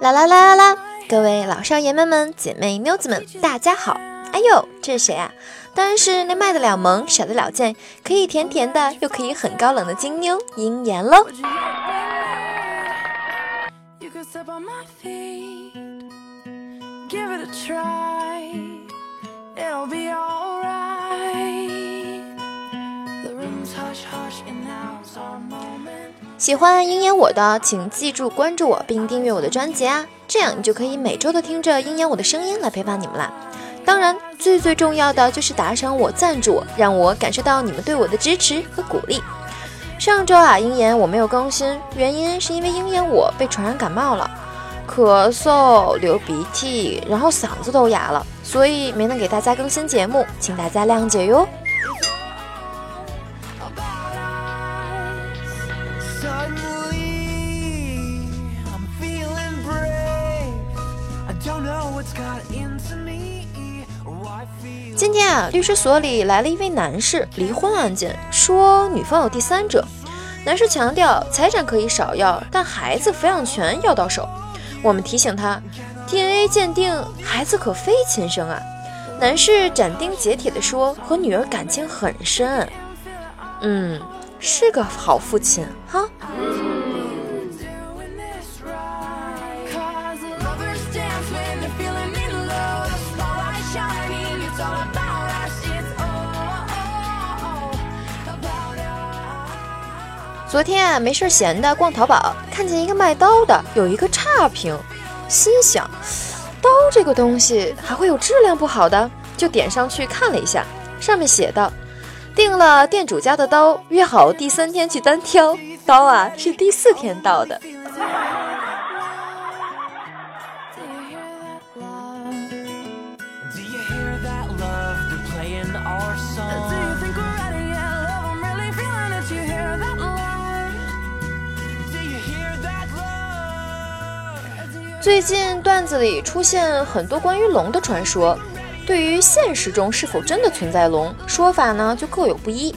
啦啦啦啦啦！各位老少爷们们、姐妹妞子们，大家好！哎呦，这是谁啊？当然是那卖得了萌、甩得了贱、可以甜甜的又可以很高冷的金妞鹰眼喽！喜欢鹰眼我的，请记住关注我并订阅我的专辑啊，这样你就可以每周都听着鹰眼我的声音来陪伴你们啦。当然，最最重要的就是打赏我、赞助我，让我感受到你们对我的支持和鼓励。上周啊，鹰眼我没有更新，原因是因为鹰眼我被传染感冒了，咳嗽、流鼻涕，然后嗓子都哑了，所以没能给大家更新节目，请大家谅解哟。今天啊，律师所里来了一位男士，离婚案件，说女方有第三者。男士强调财产可以少要，但孩子抚养权要到手。我们提醒他，DNA 鉴定孩子可非亲生啊。男士斩钉截铁地说，和女儿感情很深。嗯，是个好父亲哈。昨天啊，没事闲的逛淘宝，看见一个卖刀的有一个差评，心想，刀这个东西还会有质量不好的？就点上去看了一下，上面写道，订了店主家的刀，约好第三天去单挑，刀啊是第四天到的。最近段子里出现很多关于龙的传说，对于现实中是否真的存在龙，说法呢就各有不一。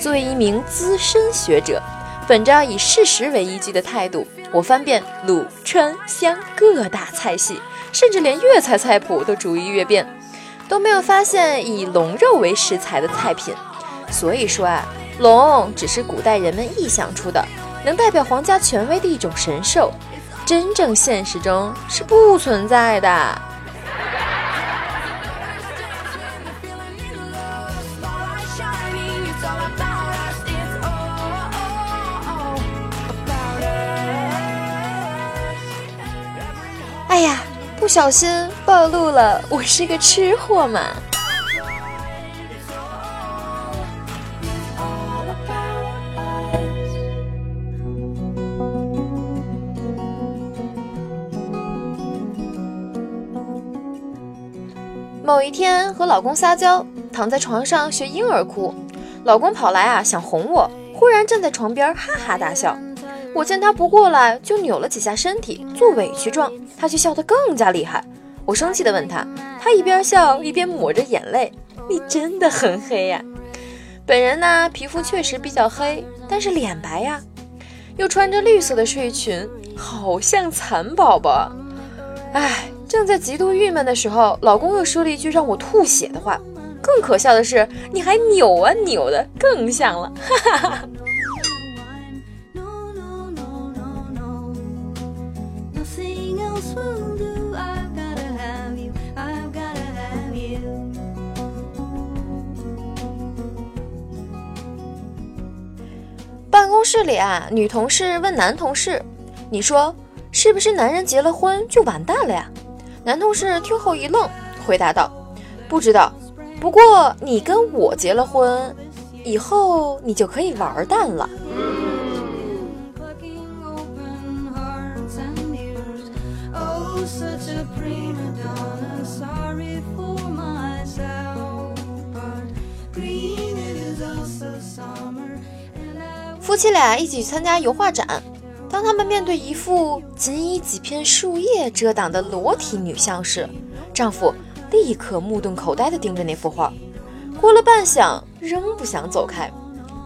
作为一名资深学者，本着以事实为依据的态度，我翻遍鲁川湘各大菜系，甚至连粤菜菜谱都逐一阅遍，都没有发现以龙肉为食材的菜品。所以说啊，龙只是古代人们臆想出的，能代表皇家权威的一种神兽。真正现实中是不存在的。哎呀，不小心暴露了，我是个吃货嘛。某一天和老公撒娇，躺在床上学婴儿哭，老公跑来啊想哄我，忽然站在床边哈哈大笑。我见他不过来，就扭了几下身体做委屈状，他却笑得更加厉害。我生气地问他，他一边笑一边抹着眼泪：“你真的很黑呀。”本人呢皮肤确实比较黑，但是脸白呀，又穿着绿色的睡裙，好像蚕宝宝。唉。正在极度郁闷的时候，老公又说了一句让我吐血的话。更可笑的是，你还扭啊扭的，更像了。哈哈哈。办公室里啊，女同事问男同事：“你说是不是男人结了婚就完蛋了呀？”男同事听后一愣，回答道：“不知道，不过你跟我结了婚，以后你就可以玩蛋了。”夫妻俩一起去参加油画展。当他们面对一幅仅以几片树叶遮挡的裸体女像时，丈夫立刻目瞪口呆地盯着那幅画。过了半晌，仍不想走开。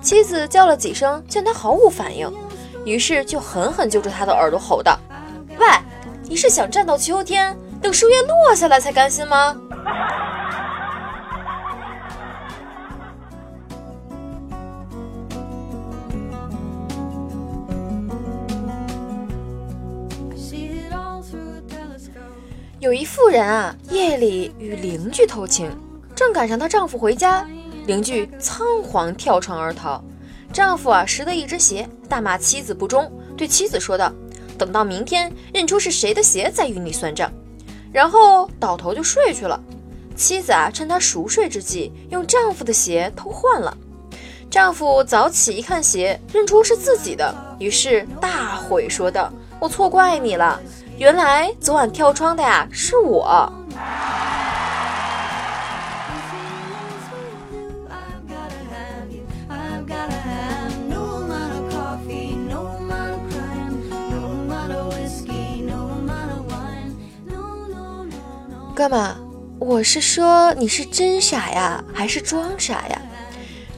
妻子叫了几声，见他毫无反应，于是就狠狠揪住他的耳朵吼道：“喂，你是想站到秋天，等树叶落下来才甘心吗？有一妇人啊，夜里与邻居偷情，正赶上她丈夫回家，邻居仓皇跳窗而逃。丈夫啊拾得一只鞋，大骂妻子不忠，对妻子说道：“等到明天认出是谁的鞋，再与你算账。”然后倒头就睡去了。妻子啊趁他熟睡之际，用丈夫的鞋偷换了。丈夫早起一看鞋，认出是自己的，于是大悔说道：“我错怪你了，原来昨晚跳窗的呀是我。”哥们，我是说你是真傻呀，还是装傻呀？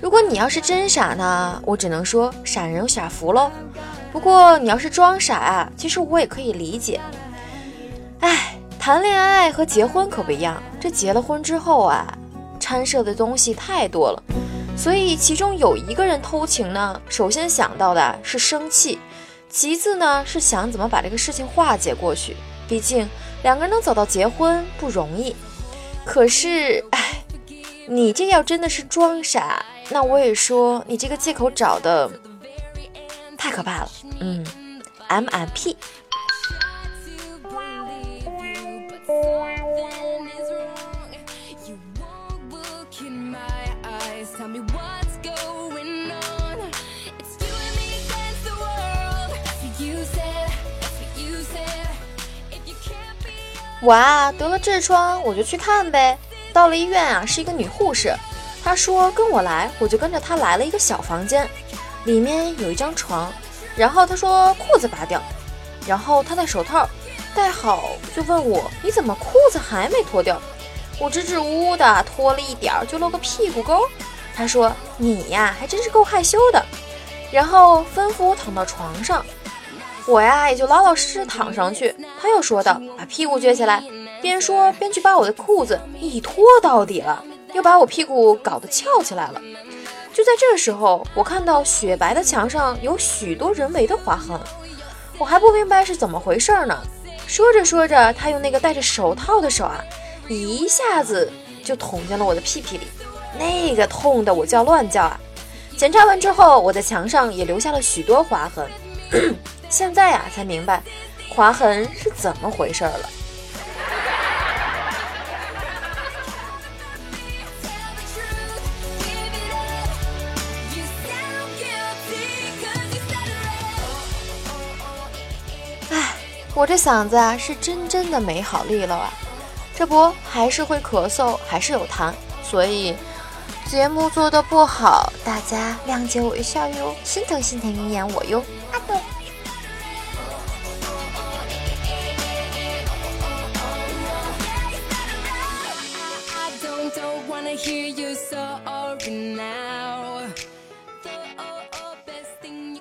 如果你要是真傻呢，我只能说傻人有傻福喽。不过你要是装傻啊，其实我也可以理解。哎，谈恋爱和结婚可不一样，这结了婚之后啊，掺涉的东西太多了。所以其中有一个人偷情呢，首先想到的是生气，其次呢是想怎么把这个事情化解过去。毕竟。两个人能走到结婚不容易，可是，哎，你这要真的是装傻，那我也说你这个借口找的太可怕了。嗯，M M P。我啊得了痔疮，我就去看呗。到了医院啊，是一个女护士，她说跟我来，我就跟着她来了一个小房间，里面有一张床。然后他说裤子拔掉，然后他戴手套戴好，就问我你怎么裤子还没脱掉？我支支吾吾的脱了一点儿，就露个屁股沟。他说你呀还真是够害羞的，然后吩咐我躺到床上。我呀，也就老老实实躺上去。他又说道：“把屁股撅起来。”边说边去把我的裤子一脱到底了，又把我屁股搞得翘起来了。就在这时候，我看到雪白的墙上有许多人为的划痕，我还不明白是怎么回事呢。说着说着，他用那个戴着手套的手啊，一下子就捅进了我的屁屁里，那个痛的我叫乱叫啊！检查完之后，我在墙上也留下了许多划痕。现在呀，才明白划痕是怎么回事了。我这嗓子啊，是真真的没好利落啊！这不还是会咳嗽，还是有痰，所以节目做的不好，大家谅解我一下哟，心疼心疼你演我哟。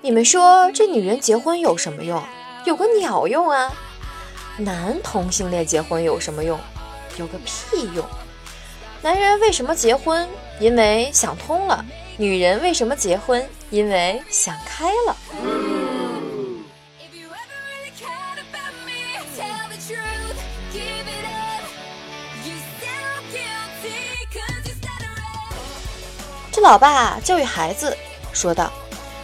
你们说这女人结婚有什么用？有个鸟用啊！男同性恋结婚有什么用？有个屁用！男人为什么结婚？因为想通了。女人为什么结婚？因为想开了。这老爸教育孩子说道：“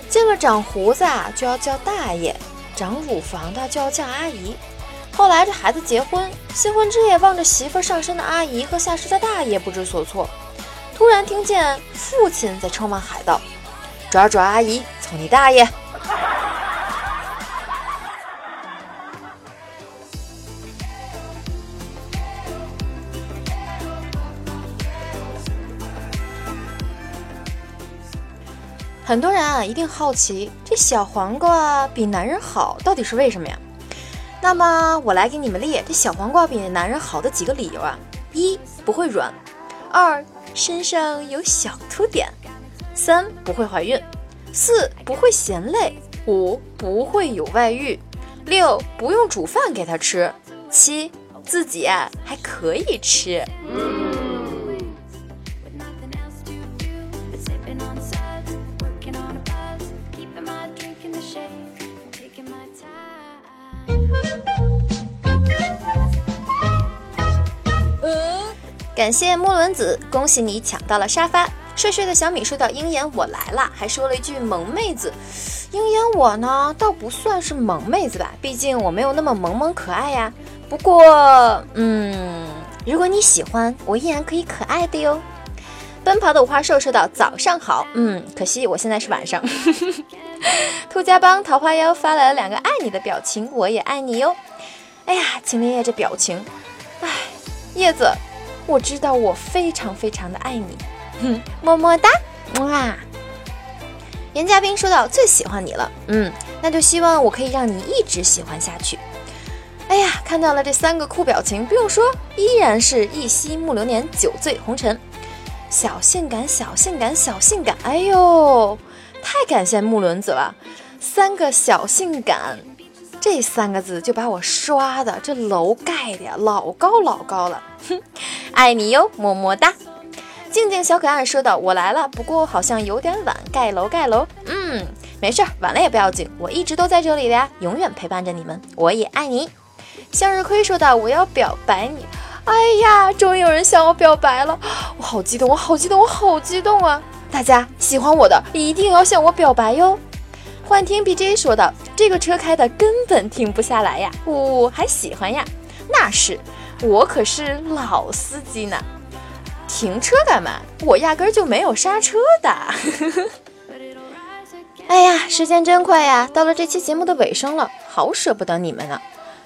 见了长胡子啊，就要叫大爷；长乳房的就要叫阿姨。”后来这孩子结婚，新婚之夜望着媳妇上身的阿姨和下身的大爷不知所措，突然听见父亲在窗外喊道：“抓抓阿姨，操你大爷！”很多人啊，一定好奇这小黄瓜比男人好到底是为什么呀？那么我来给你们列这小黄瓜比男人好的几个理由啊：一不会软，二身上有小凸点，三不会怀孕，四不会嫌累，五不会有外遇，六不用煮饭给他吃，七自己啊还可以吃。感谢木轮子，恭喜你抢到了沙发。睡睡的小米说到鹰眼我来了，还说了一句萌妹子。鹰眼我呢，倒不算是萌妹子吧，毕竟我没有那么萌萌可爱呀。不过，嗯，如果你喜欢，我依然可以可爱的哟。奔跑的五花兽说道：“早上好，嗯，可惜我现在是晚上。兔家帮桃花妖发来了两个爱你的表情，我也爱你哟。哎呀，秦林叶这表情，哎，叶子。我知道我非常非常的爱你，哼，么么哒，哇！严嘉宾说到最喜欢你了，嗯，那就希望我可以让你一直喜欢下去。哎呀，看到了这三个酷表情，不用说，依然是一夕暮流年，酒醉红尘，小性感，小性感，小性感，哎呦，太感谢木轮子了，三个小性感。这三个字就把我刷的这楼盖的呀老高老高了，哼，爱你哟，么么哒。静静小可爱说道：“我来了，不过好像有点晚，盖楼盖楼。嗯，没事，晚了也不要紧，我一直都在这里的呀，永远陪伴着你们，我也爱你。”向日葵说道：“我要表白你，哎呀，终于有人向我表白了，我好激动，我好激动，我好激动啊！大家喜欢我的一定要向我表白哟。”幻听 BJ 说道：“这个车开的根本停不下来呀，呜，还喜欢呀？那是，我可是老司机呢。停车干嘛？我压根儿就没有刹车的。哎呀，时间真快呀，到了这期节目的尾声了，好舍不得你们呢。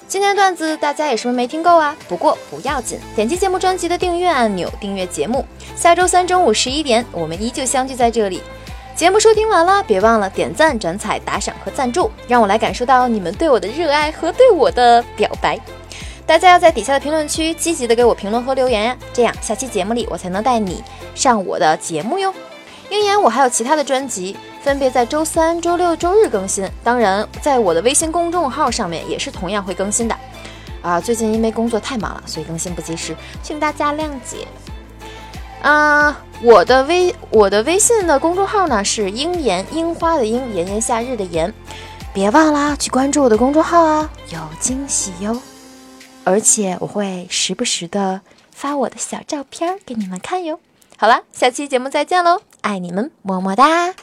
今天段子大家也是不是没听够啊？不过不要紧，点击节目专辑的订阅按钮，订阅节目。下周三中午十一点，我们依旧相聚在这里。”节目收听完了，别忘了点赞、转采、打赏和赞助，让我来感受到你们对我的热爱和对我的表白。大家要在底下的评论区积极的给我评论和留言呀，这样下期节目里我才能带你上我的节目哟。鹰眼，我还有其他的专辑，分别在周三、周六、周日更新，当然在我的微信公众号上面也是同样会更新的。啊，最近因为工作太忙了，所以更新不及时，请大家谅解。啊，我的微我的微信的公众号呢是樱言樱花的鹰炎炎夏日的炎，别忘了去关注我的公众号啊，有惊喜哟！而且我会时不时的发我的小照片给你们看哟。好了，下期节目再见喽，爱你们，么么哒。